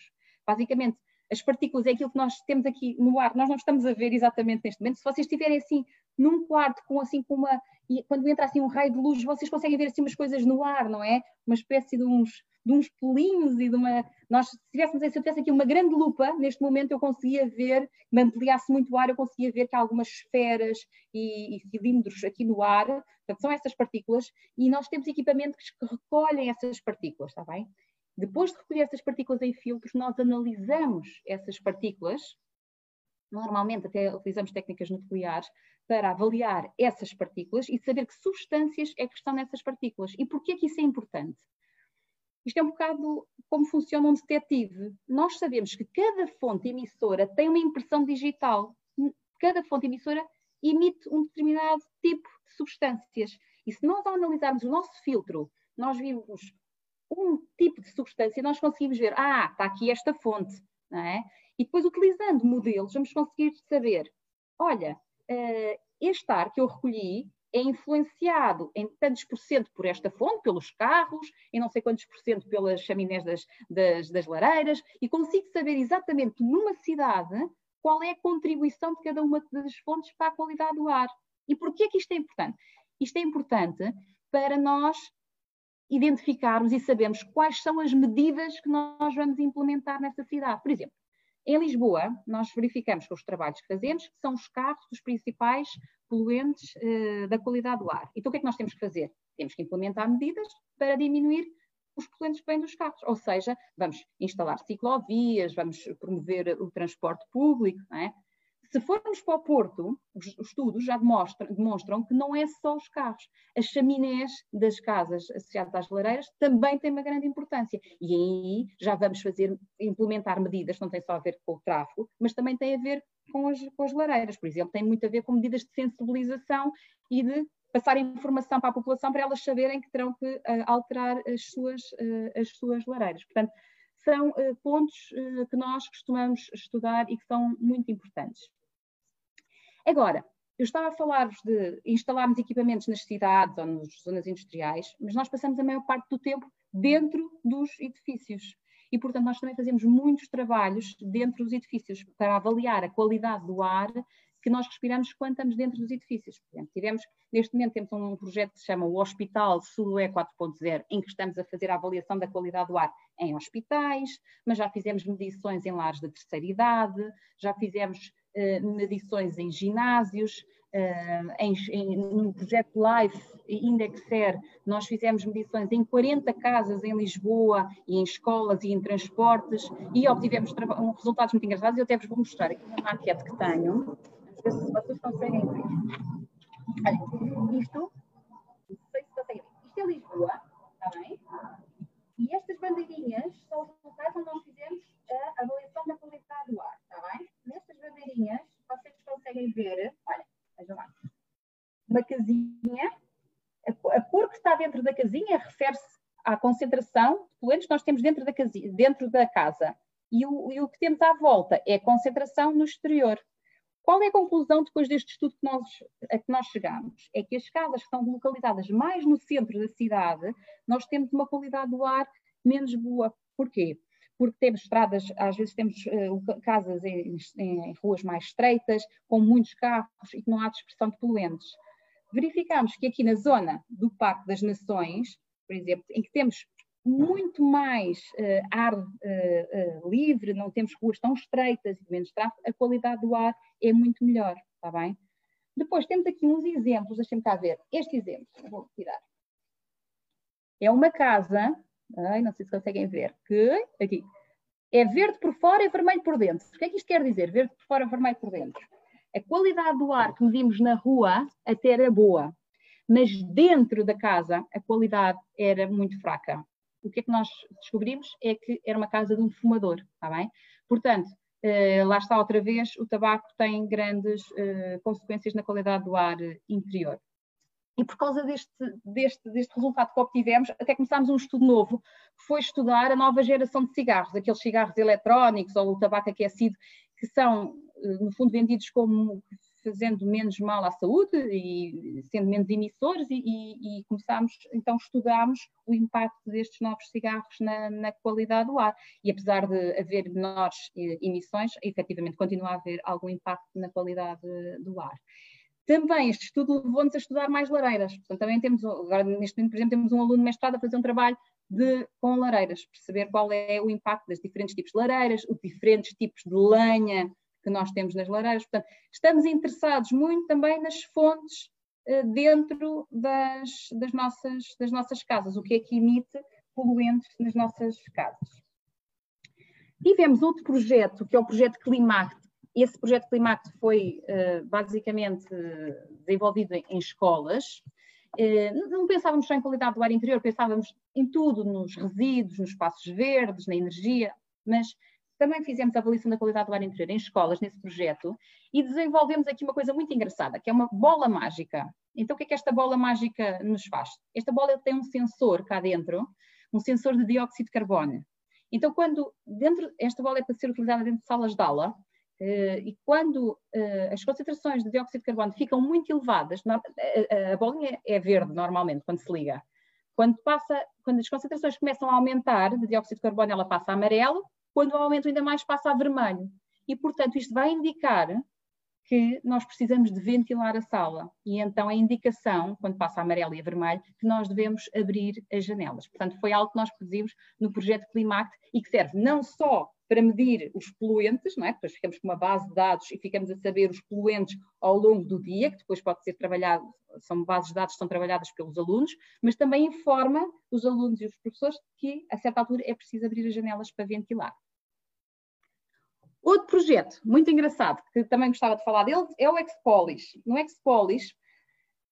Basicamente, As partículas é aquilo que nós temos aqui no ar, nós não estamos a ver exatamente neste momento. Se vocês estiverem assim num quarto com assim com uma e quando entra assim um raio de luz, vocês conseguem ver assim umas coisas no ar, não é? Uma espécie de uns de uns pelinhos e de uma. Nós, se tivéssemos, se eu tivesse aqui uma grande lupa, neste momento eu conseguia ver, me ampliasse muito o ar, eu conseguia ver que há algumas esferas e, e cilindros aqui no ar, portanto, são essas partículas, e nós temos equipamentos que recolhem essas partículas, está bem? Depois de recolher essas partículas em filtros, nós analisamos essas partículas, normalmente até utilizamos técnicas nucleares, para avaliar essas partículas e saber que substâncias é que estão nessas partículas. E porquê que isso é importante? Isto é um bocado como funciona um detetive. Nós sabemos que cada fonte emissora tem uma impressão digital. Cada fonte emissora emite um determinado tipo de substâncias. E se nós, ao analisarmos o nosso filtro, nós vimos um tipo de substância, nós conseguimos ver, ah, está aqui esta fonte, não é? E depois, utilizando modelos, vamos conseguir saber, olha, uh, este ar que eu recolhi é influenciado em tantos por cento por esta fonte, pelos carros, em não sei quantos por cento pelas chaminés das, das, das lareiras, e consigo saber exatamente numa cidade qual é a contribuição de cada uma das fontes para a qualidade do ar. E porquê que isto é importante? Isto é importante para nós identificarmos e sabermos quais são as medidas que nós vamos implementar nessa cidade. Por exemplo, em Lisboa, nós verificamos com os trabalhos que fazemos que são os carros os principais poluentes uh, da qualidade do ar. Então, o que é que nós temos que fazer? Temos que implementar medidas para diminuir os poluentes que vêm dos carros, ou seja, vamos instalar ciclovias, vamos promover o transporte público, não é? Se formos para o Porto, os, estudos já demonstram, demonstram, que não é só os carros. As chaminés das casas associadas às lareiras também têm uma grande importância. E aí já vamos fazer, implementar medidas, não tem só a ver com o tráfego, mas também tem a ver com as, com as lareiras. Por exemplo, tem muito a ver com medidas de sensibilização e de passar informação para a população para elas saberem que terão que uh, alterar as suas, uh, as suas lareiras. Portanto, são uh, pontos que nós costumamos estudar e que são muito importantes. Agora, eu estava a falar-vos de instalarmos equipamentos nas cidades ou nas zonas industriais, mas nós passamos a maior parte do tempo dentro dos edifícios. E, portanto, nós também fazemos muitos trabalhos dentro dos edifícios para avaliar a qualidade do ar que nós respiramos quando estamos dentro dos edifícios. Tivemos, neste momento temos um projeto que se chama o Hospital Sudoé 4.0, em que estamos a fazer a avaliação da qualidade do ar em hospitais, mas já fizemos medições em lares de terceira idade, já fizemos eh, medições em ginásios, uh, em, em, no projeto Life Indexer, nós fizemos medições em 40 casas em Lisboa e em escolas e em transportes e obtivemos resultados muito engraçados. Eu até vos vou mostrar aqui uma maquete que tenho, ver se vocês conseguem ver. Isto, não sei se conseguem ver, isto é Lisboa, está bem? E estas bandeirinhas são os locais onde nós fizemos a avaliação da qualidade do ar, está bem? Nestas bandeirinhas, vocês conseguem ver, olha, vejam lá, uma casinha, a, cor que está dentro da casinha refere-se à concentração de poluentes que nós temos dentro da, casinha, dentro da casa. E o, e o que temos à volta é a concentração no exterior. Qual é a conclusão depois deste estudo que nós, a que nós chegamos? É que as casas que estão localizadas mais no centro da cidade, nós temos uma qualidade do ar menos boa. Porquê? porque temos estradas, às vezes temos uh, casas em, em, ruas mais estreitas, com muitos carros e que não há dispersão de poluentes. Verificamos que aqui na zona do Parque das Nações, por exemplo, em que temos muito mais uh, ar uh, livre, não temos ruas tão estreitas e menos tráfego, a qualidade do ar é muito melhor, está bem? Depois temos aqui uns exemplos, deixem-me cá ver. Este exemplo, vou tirar. É uma casa Ai, não sei se conseguem ver. Que, aqui. É verde por fora e vermelho por dentro. O que é que isto quer dizer? Verde por fora vermelho por dentro. A qualidade do ar que medimos na rua até era boa, mas dentro da casa a qualidade era muito fraca. O que é que nós descobrimos? É que era uma casa de um fumador, está bem? Portanto, eh, lá está outra vez, o tabaco tem grandes eh, consequências na qualidade do ar interior. E por causa deste, deste, deste resultado que obtivemos, até começámos um estudo novo, que foi estudar a nova geração de cigarros, aqueles cigarros eletrónicos ou o tabaco aquecido, que são, eh, no fundo, vendidos como fazendo menos mal à saúde e sendo menos emissores e, e, e começámos, então estudámos o impacto destes novos cigarros na, na, qualidade do ar e apesar de haver menores eh, emissões, efetivamente continua a haver algum impacto na qualidade do ar. Também este estudo levou-nos a estudar mais lareiras, portanto também temos, agora neste momento, por exemplo, temos um aluno mestrado a fazer um trabalho de, com lareiras, perceber qual é o impacto das diferentes tipos de lareiras, os diferentes tipos de lenha que nós temos nas lareiras. Portanto, estamos interessados muito também nas fontes uh, dentro das, das, nossas, das nossas casas, o que é que emite poluentes nas nossas casas. Tivemos outro projeto, que é o projeto Climact. Esse projeto Climact foi uh, basicamente desenvolvido em, em escolas, eh, não pensávamos só em qualidade do ar interior, pensávamos em tudo, nos resíduos, nos espaços verdes, na energia, mas também fizemos a avaliação da qualidade do ar interior em escolas, nesse projeto, e desenvolvemos aqui uma coisa muito engraçada, que é uma bola mágica. Então, o que é que esta bola mágica nos faz? Esta bola tem um sensor cá dentro, um sensor de dióxido de carbono. Então, quando dentro, esta bola é para ser utilizada dentro de salas de aula, Uh, e quando uh, as concentrações de dióxido de carbono ficam muito elevadas, a, a, a, bolinha é verde normalmente quando se liga. Quando, passa, quando as concentrações começam a aumentar de dióxido de carbono, ela passa a amarelo, quando o aumento ainda mais passa a vermelho. E, portanto, isto vai indicar que nós precisamos de ventilar a sala. E então a indicação, quando passa a amarelo e a vermelho, que nós devemos abrir as janelas. Portanto, foi algo que nós produzimos no projeto Climact e que serve não só para medir os poluentes, não é? depois ficamos com uma base de dados e ficamos a saber os poluentes ao longo do dia, que depois pode ser trabalhado, são bases de dados que são trabalhadas pelos alunos, mas também informa os alunos e os professores que, a certa altura, é preciso abrir as janelas para ventilar. Outro projeto muito engraçado, que também gostava de falar dele, é o Expolis. No Expolis,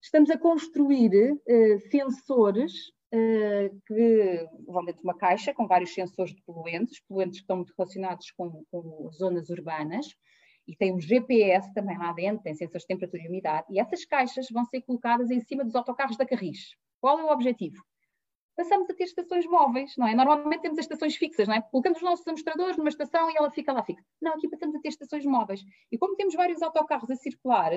estamos a construir uh, sensores uh, que vão dentro de uma caixa com vários sensores de poluentes, poluentes que estão muito relacionados com, com zonas urbanas, e tem um GPS também lá dentro, tem sensores de temperatura e umidade, e essas caixas vão ser colocadas em cima dos autocarros da Carris. Qual é o objetivo? Passamos a ter estações móveis, não é? Normalmente temos as estações fixas, não é? Colocamos os nossos amostradores numa estação e ela fica lá fixa. Não, aqui passamos a ter estações móveis. E como temos vários autocarros a circular,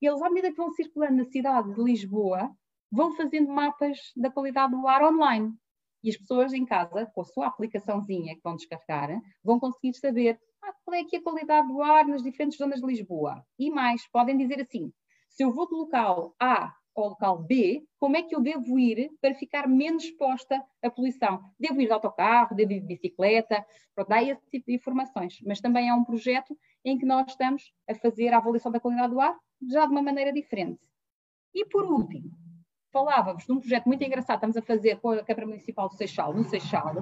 eles, à medida que vão circulando na cidade de Lisboa, vão fazendo mapas da qualidade do ar online. E as pessoas em casa, com a sua aplicaçãozinha que vão descarregar, vão conseguir saber ah, qual é aqui a qualidade do ar nas diferentes zonas de Lisboa. E mais, podem dizer assim, se eu vou do local A ao local B, como é que eu devo ir para ficar menos exposta à poluição? Devo ir de autocarro, devo ir de bicicleta, pronto, dá esse tipo de informações. Mas também é um projeto em que nós estamos a fazer a avaliação da qualidade do ar já de uma maneira diferente. E por último, falávamos de um projeto muito engraçado, estamos a fazer com a Câmara Municipal do Seixal, no Seixal,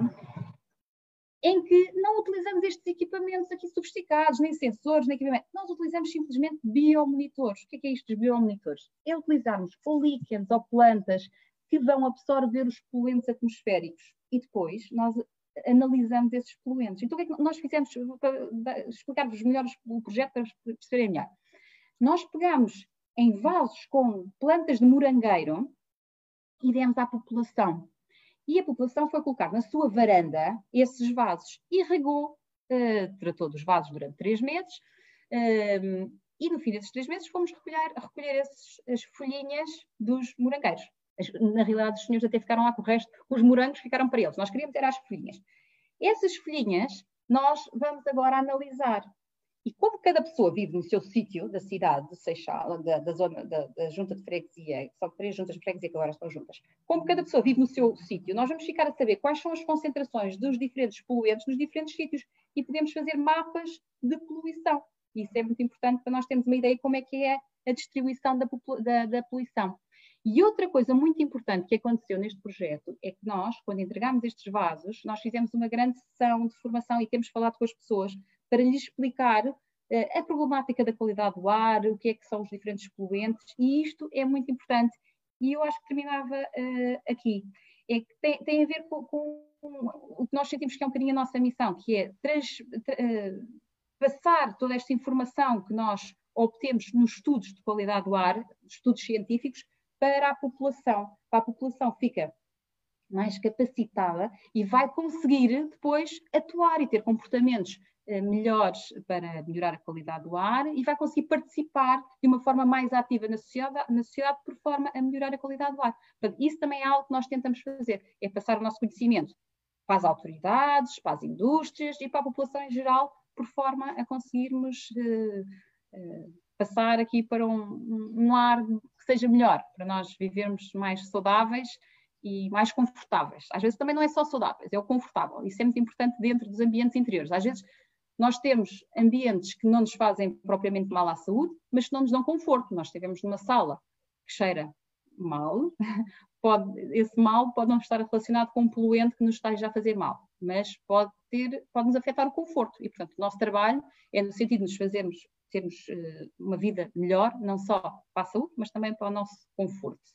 em que não utilizamos estes equipamentos aqui sofisticados, nem sensores, nem equipamentos. Nós utilizamos simplesmente biomonitores. O que é, que é isto dos biomonitores? É utilizarmos ou líquens ou plantas que vão absorver os poluentes atmosféricos e depois nós analisamos esses poluentes. Então, o que é que nós fizemos, para explicar-vos melhor o projeto para perceberem melhor. Nós pegamos em vasos com plantas de morangueiro e demos à população e a população foi colocar na sua varanda esses vasos e regou, uh, tratou dos vasos durante três meses, uh, e no fim desses três meses fomos recolher, recolher esses, as folhinhas dos morangueiros. As, na realidade, os senhores até ficaram lá com o resto, os morangos ficaram para eles. Nós queríamos ter as folhinhas. Essas folhinhas nós vamos agora analisar. E como cada pessoa vive no seu sítio da cidade de Seixal, da, da zona da, da, junta de freguesia, são três juntas de freguesia que agora estão juntas, como cada pessoa vive no seu sítio, nós vamos ficar a saber quais são as concentrações dos diferentes poluentes nos diferentes sítios e podemos fazer mapas de poluição. Isso é muito importante para nós termos uma ideia de como é que é a distribuição da, da, da poluição. E outra coisa muito importante que aconteceu neste projeto é que nós, quando entregámos estes vasos, nós fizemos uma grande sessão de formação e temos falado com as pessoas para lhes explicar uh, a problemática da qualidade do ar, o que é que são os diferentes poluentes, e isto é muito importante. E eu acho que terminava uh, aqui. É que tem, tem a ver com, com, o que nós sentimos que é um bocadinho a nossa missão, que é trans, tra, uh, passar toda esta informação que nós obtemos nos estudos de qualidade do ar, estudos científicos, para a população. Para a população fica mais capacitada e vai conseguir depois atuar e ter comportamentos eh, melhores para melhorar a qualidade do ar e vai conseguir participar de uma forma mais ativa na sociedade, na sociedade por forma a melhorar a qualidade do ar. Portanto, isso também é algo que nós tentamos fazer, é passar o nosso conhecimento para as autoridades, para as indústrias e para a população em geral, por forma a conseguirmos uh, uh, passar aqui para um, um ar que seja melhor, para nós vivermos mais saudáveis e mais confortáveis. Às vezes também não é só saudáveis, é o confortável. Isso é muito importante dentro dos ambientes interiores. Às vezes nós temos ambientes que não nos fazem propriamente mal à saúde, mas que não nos dão conforto. Nós estivemos numa sala que cheira mal, pode, esse mal pode não estar relacionado com um poluente que nos esteja a fazer mal, mas pode, ter, pode nos afetar o conforto. E, portanto, o nosso trabalho é no sentido de nos fazermos termos uh, uma vida melhor, não só para a saúde, mas também para o nosso conforto.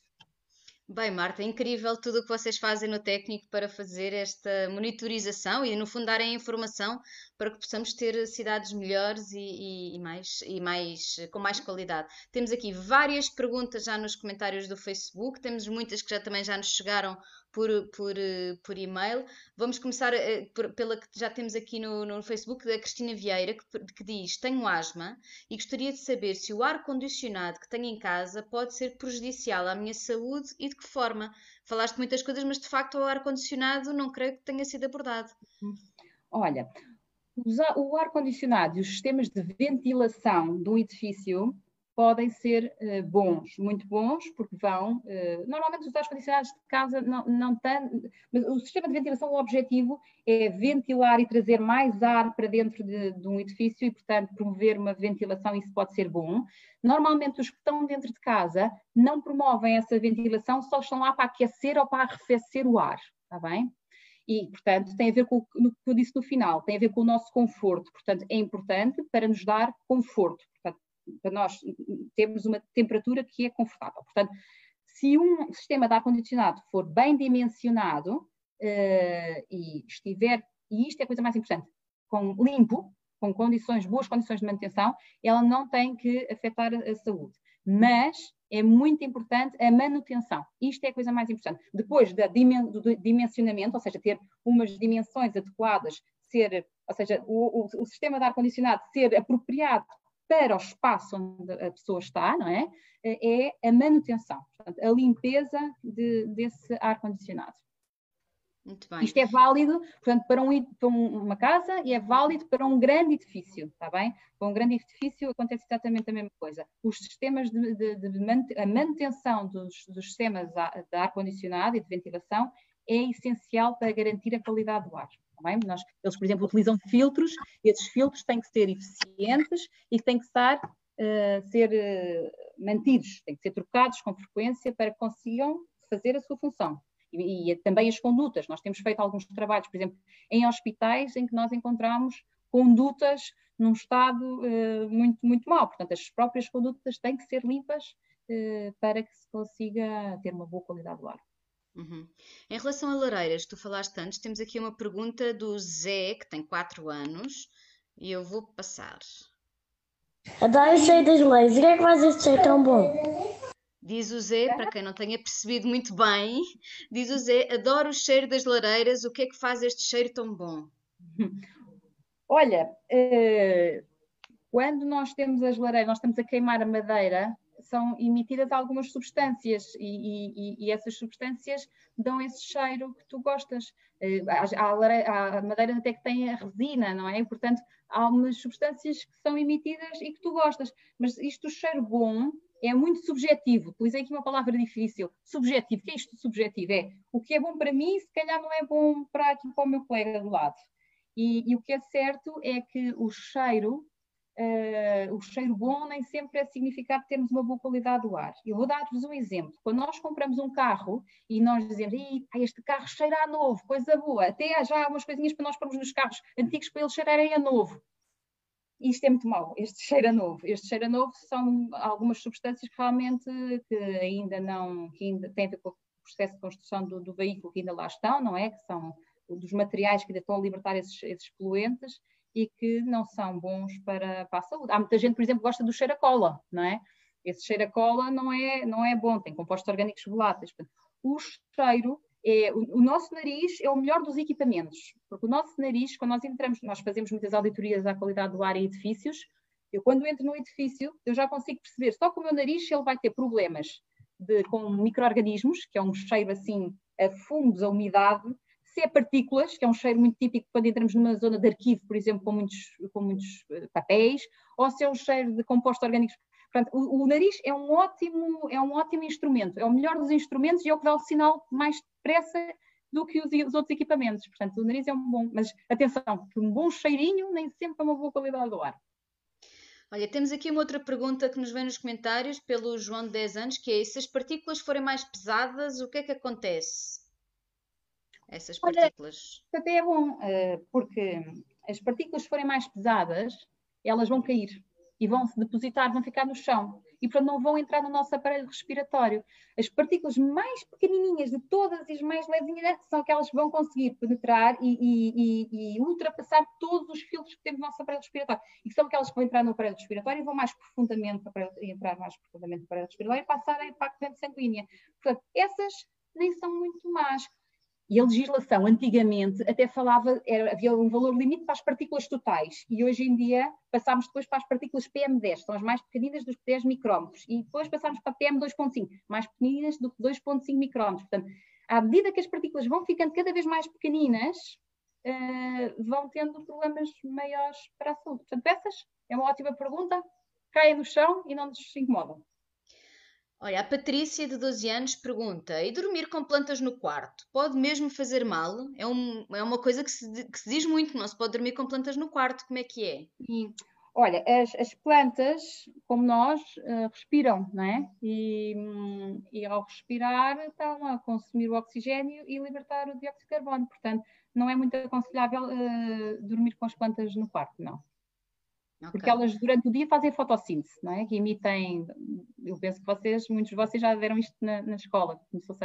Bem, Marta, é incrível tudo o que vocês fazem no técnico para fazer esta monitorização e, no fundo, darem informação para que possamos ter cidades melhores e, e, e, mais, e mais, com mais qualidade. Temos aqui várias perguntas já nos comentários do Facebook, temos muitas que já também já nos chegaram por, por, por e-mail. Vamos começar uh, por, pela que já temos aqui no, no Facebook, da Cristina Vieira, que, que, diz: Tenho asma e gostaria de saber se o ar-condicionado que tenho em casa pode ser prejudicial à minha saúde e de que forma. Falaste muitas coisas, mas de facto o ar-condicionado não creio que tenha sido abordado. Olha, o ar-condicionado e os sistemas de ventilação de um edifício podem ser uh, bons, muito bons, porque vão. Uh, normalmente os ar condicionados de casa não, não. Mas o sistema de ventilação, o objetivo é ventilar e trazer mais ar para dentro de, de, um edifício e, portanto, promover uma ventilação, isso pode ser bom. Normalmente os que estão dentro de casa não promovem essa ventilação, só estão lá para aquecer ou para arrefecer o ar, está bem? E, portanto, tem a ver com o que eu disse no final, tem a ver com o nosso conforto. Portanto, é importante para nos dar conforto. Portanto, para nós termos uma temperatura que é confortável. Portanto, se um sistema de ar-condicionado for bem dimensionado uh, e estiver, e isto é a coisa mais importante, com limpo, com condições, boas condições de manutenção, ela não tem que afetar a saúde. Mas é muito importante a manutenção. Isto é a coisa mais importante. Depois da do dimensionamento, ou seja, ter umas dimensões adequadas, ser, ou seja, o, o, o sistema de ar-condicionado ser apropriado para o espaço onde a pessoa está, não é? É a manutenção, portanto, a limpeza de, desse ar-condicionado. Muito bem. Isto é válido, portanto, para, um, para, uma casa e é válido para um grande edifício, está bem? Para um grande edifício acontece exatamente a mesma coisa. Os sistemas de, de, de a manutenção dos, dos sistemas de ar-condicionado e de ventilação é essencial para garantir a qualidade do ar. Tá Nós, eles, por exemplo, utilizam filtros, e esses filtros têm que ser eficientes e têm que estar, uh, ser uh, mantidos, têm que ser trocados com frequência para que consigam fazer a sua função. E, e, também as condutas. Nós temos feito alguns trabalhos, por exemplo, em hospitais em que nós encontramos condutas num estado uh, muito, muito mau. Portanto, as próprias condutas têm que ser limpas para que se consiga ter uma boa qualidade do ar. Uhum. Em relação a lareiras, tu falaste antes, temos aqui uma pergunta do Zé, que tem 4 anos, e eu vou passar. Adoro o cheiro das leis. O que é que faz este cheiro tão bom? Diz o Zé, para quem não tenha percebido muito bem, diz o Zé, adoro o cheiro das lareiras, o que é que faz este cheiro tão bom? Olha, uh, quando nós temos as lareiras, nós estamos a queimar a madeira, são emitidas algumas substâncias e, e, e, essas substâncias dão esse cheiro que tu gostas. Eh, há, há madeiras até que têm a resina, não é? E, portanto, há umas substâncias que são emitidas e que tu gostas. Mas isto, o cheiro bom, é muito subjetivo. Utilizei aqui uma palavra difícil. Subjetivo. O que é isto subjetivo? É o que é bom para mim, se calhar não é bom para, aqui, para o meu colega do lado. E, e o que é certo é que o cheiro Uh, o cheiro bom nem sempre é significado termos uma boa qualidade do ar. Eu vou dar-vos um exemplo. Quando nós compramos um carro e nós dizemos, este carro cheira a novo, coisa boa, até já há umas coisinhas para nós pormos nos carros antigos para eles cheirarem a novo. Isto é muito mau, este cheiro a novo. Este cheiro a novo são algumas substâncias que realmente que ainda não, que ainda têm a ver com o processo de construção do, do veículo que ainda lá estão, não é? Que são dos materiais que ainda estão a libertar esses, esses poluentes e que não são bons para, para a saúde. Há muita gente, por exemplo, que gosta do cheiro a cola, não é? Esse cheiro a cola não é, não é bom, tem compostos orgânicos voláteis. o cheiro é, o, o, nosso nariz é o melhor dos equipamentos, porque o nosso nariz, quando nós entramos, nós fazemos muitas auditorias à qualidade do ar em edifícios, eu quando entro no edifício, eu já consigo perceber só com o meu nariz ele vai ter problemas de, com micro-organismos, que é um cheiro assim a fungos, a umidade, se é partículas, que é um cheiro muito típico quando entramos numa zona de arquivo, por exemplo, com muitos, com muitos eh, papéis, ou se é um cheiro de compostos orgânicos. Portanto, o, o, nariz é um, ótimo, é um ótimo instrumento, é o melhor dos instrumentos e é o que dá o sinal mais depressa do que os, os, outros equipamentos. Portanto, o nariz é um bom, mas atenção, que um bom cheirinho nem sempre é uma boa qualidade do ar. Olha, temos aqui uma outra pergunta que nos vem nos comentários pelo João de 10 anos, que é se as partículas forem mais pesadas, o que é que acontece? Essas partículas. Olha, até é bom, eh, porque as partículas forem mais pesadas, elas vão cair e vão se depositar, vão ficar no chão e portanto não vão entrar no nosso aparelho respiratório. As partículas mais pequenininhas de todas e as mais levinhas são aquelas que vão conseguir penetrar e, e, e, ultrapassar todos os filtros que temos no nosso aparelho respiratório. E são aquelas que vão entrar no aparelho respiratório e vão mais profundamente, entrar mais profundamente no aparelho respiratório e passar para a corrente sanguínea. Portanto, essas nem são muito más. E a legislação, antigamente, até falava, era, havia um valor limite para as partículas totais, e hoje em dia passámos depois para as partículas PM10, são as mais pequeninas dos 10 micrómetros, e depois passámos para PM2.5, mais pequeninas do que 2.5 micrómetros. Portanto, à medida que as partículas vão ficando cada vez mais pequeninas, uh, vão tendo problemas maiores para a saúde. Portanto, essas é uma ótima pergunta, caem no chão e não nos incomodam. Olha, a Patrícia, de 12 anos, pergunta: e dormir com plantas no quarto? Pode mesmo fazer mal? É, um, é uma coisa que se, que se diz muito, não se pode dormir com plantas no quarto. Como é que é? Sim. Olha, as, as plantas, como nós, uh, respiram, não é? E, e ao respirar estão a consumir o oxigênio e libertar o dióxido de carbono. Portanto, não é muito aconselhável uh, dormir com as plantas no quarto, não. Okay. Porque elas durante o dia fazem fotossíntese, não é? Que emitem, eu penso que vocês, muitos de vocês já deram isto na, na escola, começou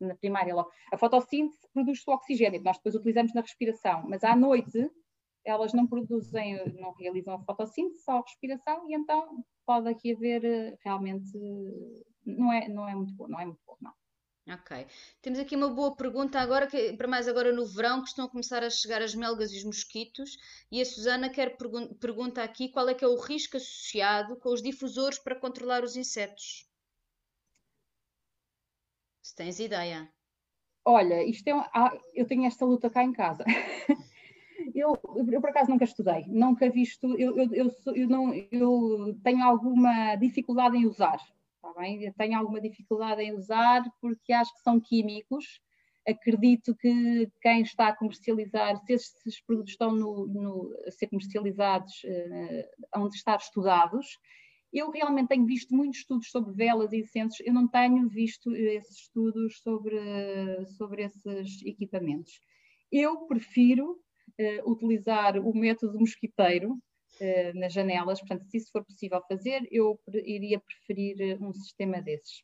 na primária logo. A fotossíntese produz o oxigênio, que nós depois utilizamos na respiração, mas à noite elas não produzem, não realizam a fotossíntese, só a respiração, e então pode aqui haver eh, realmente, não é, não é muito bom, não é muito bom, não. Ok. Temos aqui uma boa pergunta agora, que, para mais agora no verão, que estão a começar a chegar as melgas e os mosquitos. E a Susana quer pergun pergunta aqui qual é que é o risco associado com os difusores para controlar os insetos. Se tens ideia. Olha, isto é um, ah, eu tenho esta luta cá em casa. eu, eu, por acaso nunca estudei, nunca visto, eu, eu, eu, eu, não, eu tenho alguma dificuldade em usar está bem? Tenho alguma dificuldade em usar porque acho que são químicos. Acredito que quem está a comercializar, se esses produtos estão no, no, a ser comercializados, uh, hão de estar estudados. Eu realmente tenho visto muitos estudos sobre velas e incensos, eu não tenho visto esses estudos sobre, sobre esses equipamentos. Eu prefiro uh, utilizar o método mosquiteiro, uh, nas janelas. Portanto, se isso for possível fazer, eu iria preferir eh, um sistema desses.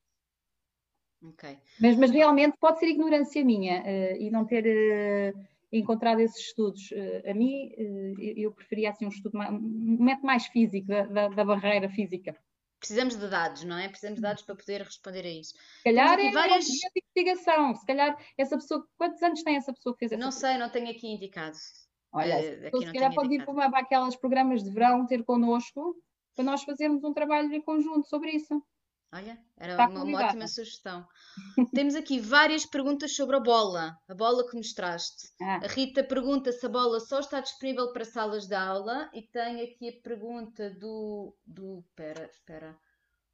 Okay. Mas, mas, realmente pode ser ignorância minha uh, e não ter uh, encontrado esses estudos. A mim, eu preferia assim, um estudo, mais, um método mais físico, da, da, da, barreira física. Precisamos de dados, não é? Precisamos de dados para poder responder a isso. Se calhar é várias... investigação. Se calhar essa pessoa, quantos anos tem essa pessoa que fez essa Não sei, não tenho aqui indicado. Olha, então, se calhar pode ir para, aqueles programas de verão ter connosco para nós fazermos um trabalho em conjunto sobre isso. Olha, era uma, ótima sugestão. Temos aqui várias perguntas sobre a bola, a bola que mostraste. Ah. A Rita pergunta se a bola só está disponível para salas de aula e tem aqui a pergunta do. do espera, espera.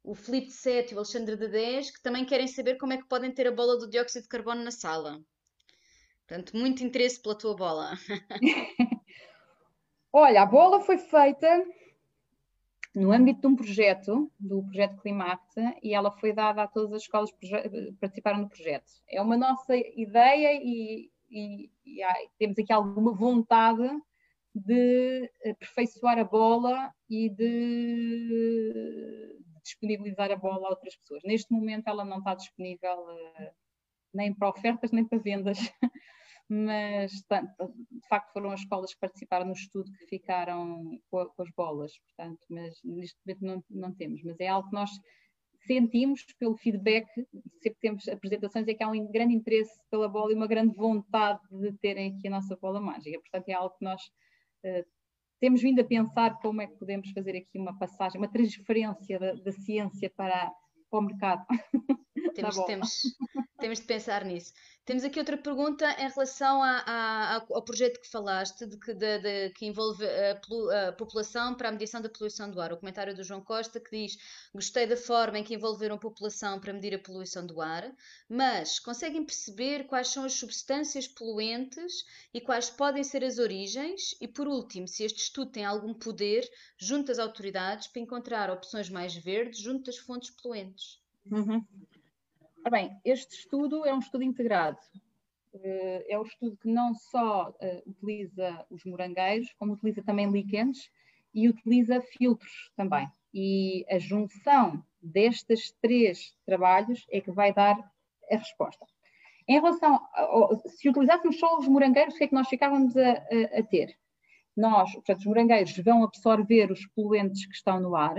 O Felipe 7 e o Alexandre de 10 que também querem saber como é que podem ter a bola do dióxido de carbono na sala. Portanto, muito interesse pela tua bola. Olha, a bola foi feita no âmbito de um projeto, do projeto Climate, e ela foi dada a todas as escolas que participaram do projeto. É uma nossa ideia e, e, e há, temos aqui alguma vontade de aperfeiçoar a bola e de disponibilizar a bola a outras pessoas. Neste momento ela não está disponível uh, nem para ofertas nem para vendas. mas de facto foram as escolas que participaram no estudo que ficaram com, as bolas, portanto, mas neste momento não, não temos, mas é algo que nós sentimos pelo feedback, sempre temos apresentações, é que há um grande interesse pela bola e uma grande vontade de terem aqui a nossa bola mágica. Portanto, é algo que nós uh, temos vindo a pensar como é que podemos fazer aqui uma passagem, uma transferência da, da ciência para, para o mercado. Temos, temos, temos de pensar nisso. Temos aqui outra pergunta em relação a, a, ao projeto que falaste, de que, de, de, que envolve a, a, população para a medição da poluição do ar. O comentário do João Costa que diz: Gostei da forma em que envolveram a população para medir a poluição do ar, mas conseguem perceber quais são as substâncias poluentes e quais podem ser as origens? E por último, se este estudo tem algum poder junto às autoridades para encontrar opções mais verdes junto das fontes poluentes? Uhum. Bem, este estudo é um estudo integrado. Eh, é um estudo que não só eh, utiliza os morangueiros, como utiliza também líquens e utiliza filtros também. E a junção destes três trabalhos é que vai dar a resposta. Em relação, a, se utilizássemos só os morangueiros, o que é que nós ficávamos a, a, a ter? Nós, portanto, os morangueiros vão absorver os poluentes que estão no ar,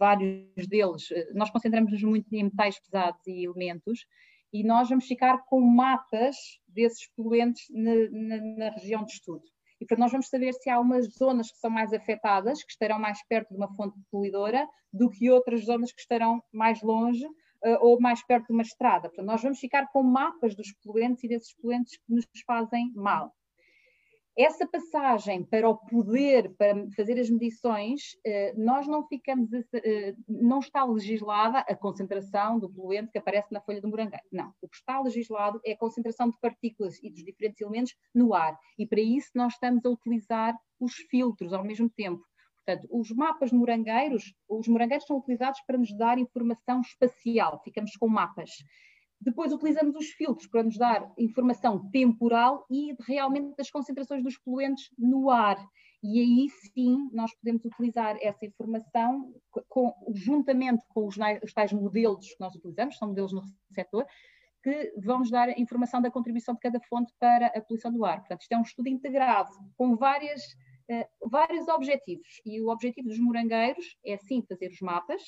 vários deles, eh, nós concentramos-nos muito em metais pesados e elementos, e nós vamos ficar com mapas desses poluentes na, na, na, região de estudo. E portanto nós vamos saber se há umas zonas que são mais afetadas, que estarão mais perto de uma fonte poluidora, do que outras zonas que estarão mais longe uh, ou mais perto de uma estrada. Portanto, nós vamos ficar com mapas dos poluentes e desses poluentes que nos fazem mal. Essa passagem para o poder, para fazer as medições, eh, nós não ficamos, eh, não está legislada a concentração do poluente que aparece na folha do morangueiro. Não. O que está legislado é a concentração de partículas e dos diferentes elementos no ar. E para isso nós estamos a utilizar os filtros ao mesmo tempo. Portanto, os mapas morangueiros, os morangueiros são utilizados para nos dar informação espacial, ficamos com mapas. Depois utilizamos os filtros para nos dar informação temporal e realmente das concentrações dos poluentes no ar. E aí sim nós podemos utilizar essa informação com, juntamente com os, os tais modelos que nós utilizamos, são modelos no receptor, que vão nos dar a informação da contribuição de cada fonte para a poluição do ar. Portanto, isto é um estudo integrado com várias, uh, vários objetivos. E o objetivo dos morangueiros é sim fazer os mapas,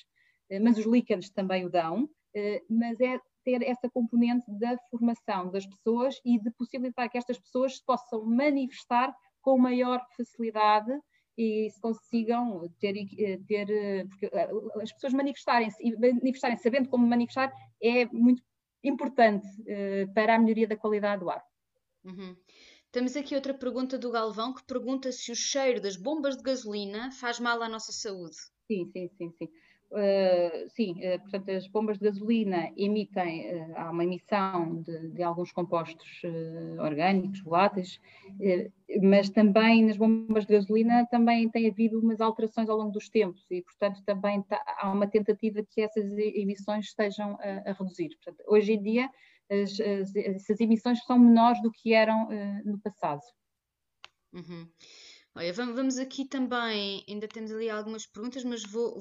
uh, mas os líquenes também o dão, uh, mas é ter essa componente da formação das pessoas e de possibilitar que estas pessoas se possam manifestar com maior facilidade e se consigam ter, eh, ter eh, porque eh, as pessoas manifestarem-se e manifestarem sabendo como manifestar é muito importante uh, para a melhoria da qualidade do ar. Uhum. Temos aqui outra pergunta do Galvão que pergunta se o cheiro das bombas de gasolina faz mal à nossa saúde. Sim, sim, sim, sim. Uh, sim, uh, portanto, as bombas de gasolina emitem, uh, há uma emissão de, de alguns compostos orgânicos, voláteis, mas também nas bombas de gasolina também tem havido umas alterações ao longo dos tempos e, portanto, também tá, há uma tentativa que essas emissões estejam a, a reduzir. Portanto, hoje em dia, as, as, essas emissões são menores do que eram no passado. Uhum. Olha, vamos aqui também, ainda temos ali algumas perguntas, mas vou,